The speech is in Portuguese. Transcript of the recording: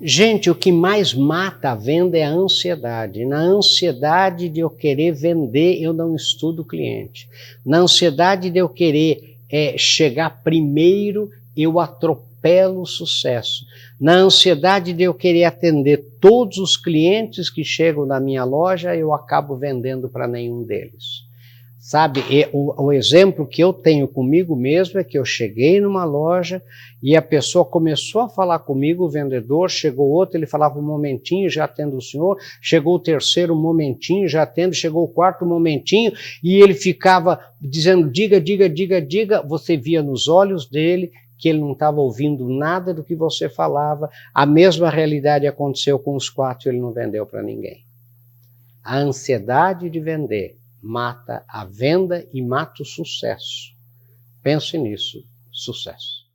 Gente, o que mais mata a venda é a ansiedade. Na ansiedade de eu querer vender, eu não estudo o cliente. Na ansiedade de eu querer é, chegar primeiro, eu atropelo o sucesso. Na ansiedade de eu querer atender todos os clientes que chegam na minha loja, eu acabo vendendo para nenhum deles. Sabe, o, o, exemplo que eu tenho comigo mesmo é que eu cheguei numa loja e a pessoa começou a falar comigo, o vendedor, chegou outro, ele falava um momentinho, já atendo o senhor, chegou o terceiro um momentinho, já atendo, chegou o quarto momentinho, e ele ficava dizendo, diga, diga, diga, diga, você via nos olhos dele que ele não estava ouvindo nada do que você falava, a mesma realidade aconteceu com os quatro, ele não vendeu para ninguém. A ansiedade de vender mata a venda e mata o sucesso. Pense nisso, sucesso.